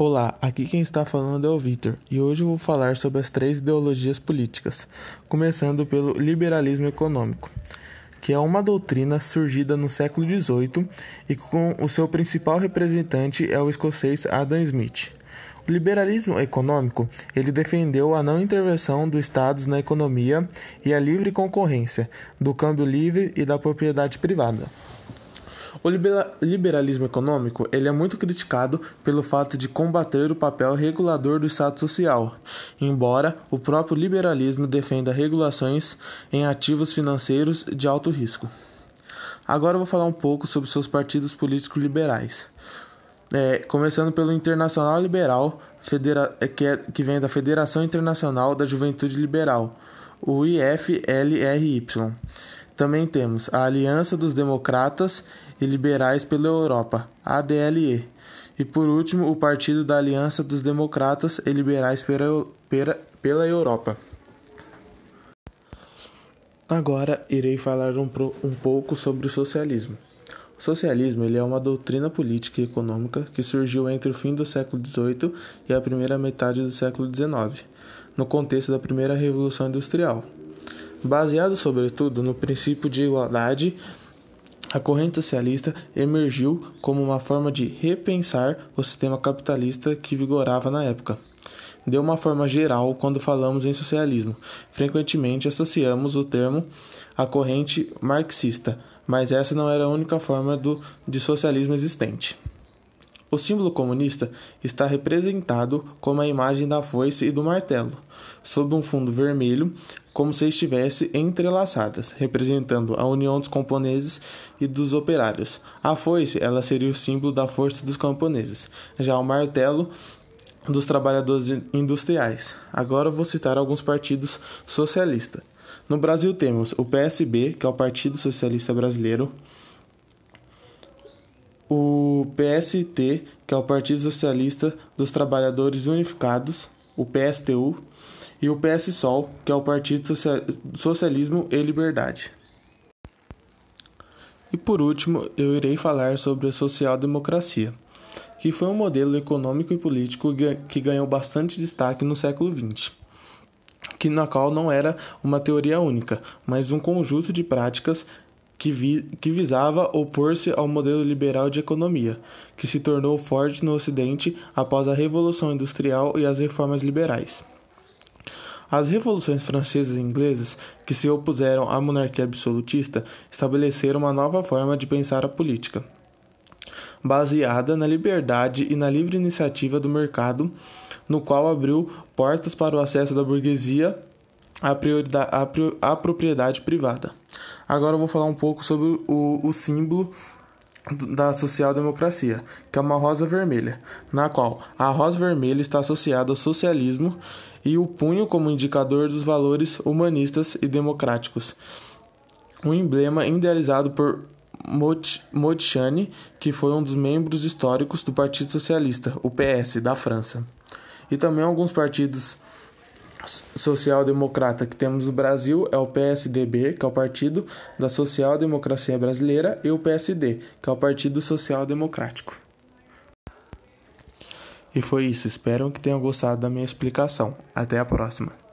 Olá, aqui quem está falando é o Vitor e hoje eu vou falar sobre as três ideologias políticas, começando pelo liberalismo econômico, que é uma doutrina surgida no século XVIII e com o seu principal representante é o escocês Adam Smith. O liberalismo econômico, ele defendeu a não intervenção dos estados na economia e a livre concorrência, do câmbio livre e da propriedade privada. O liberalismo econômico ele é muito criticado pelo fato de combater o papel regulador do Estado social, embora o próprio liberalismo defenda regulações em ativos financeiros de alto risco. Agora eu vou falar um pouco sobre seus partidos políticos liberais. É, começando pelo Internacional Liberal, federa que, é, que vem da Federação Internacional da Juventude Liberal, o IFLRY. Também temos a Aliança dos Democratas e Liberais pela Europa, ADLE. E por último, o Partido da Aliança dos Democratas e Liberais pela, pela, pela Europa. Agora irei falar um, um pouco sobre o socialismo. O socialismo ele é uma doutrina política e econômica que surgiu entre o fim do século XVIII e a primeira metade do século XIX, no contexto da primeira Revolução Industrial. Baseado, sobretudo, no princípio de igualdade a corrente socialista emergiu como uma forma de repensar o sistema capitalista que vigorava na época. De uma forma geral, quando falamos em socialismo, frequentemente associamos o termo à corrente marxista, mas essa não era a única forma do, de socialismo existente. O símbolo comunista está representado como a imagem da foice e do martelo, sob um fundo vermelho, como se estivessem entrelaçadas, representando a união dos camponeses e dos operários. A foice, ela seria o símbolo da força dos camponeses, já o martelo dos trabalhadores industriais. Agora vou citar alguns partidos socialistas. No Brasil temos o PSB, que é o Partido Socialista Brasileiro, o PST, que é o Partido Socialista dos Trabalhadores Unificados, o PSTU, e o PSSOL, que é o Partido Socialismo e Liberdade. E por último, eu irei falar sobre a social-democracia, que foi um modelo econômico e político que ganhou bastante destaque no século XX, que na qual não era uma teoria única, mas um conjunto de práticas que, vi, que visava opor-se ao modelo liberal de economia, que se tornou forte no Ocidente após a Revolução Industrial e as reformas liberais. As revoluções francesas e inglesas, que se opuseram à monarquia absolutista, estabeleceram uma nova forma de pensar a política, baseada na liberdade e na livre iniciativa do mercado, no qual abriu portas para o acesso da burguesia à, à, à propriedade privada. Agora eu vou falar um pouco sobre o, o símbolo da social-democracia, que é uma rosa vermelha, na qual a rosa vermelha está associada ao socialismo e o punho como indicador dos valores humanistas e democráticos. Um emblema idealizado por Modichane, que foi um dos membros históricos do Partido Socialista, o PS, da França. E também alguns partidos social-democrata que temos no Brasil é o PSDB, que é o Partido da Social Democracia Brasileira, e o PSD, que é o Partido Social Democrático. E foi isso, espero que tenham gostado da minha explicação. Até a próxima.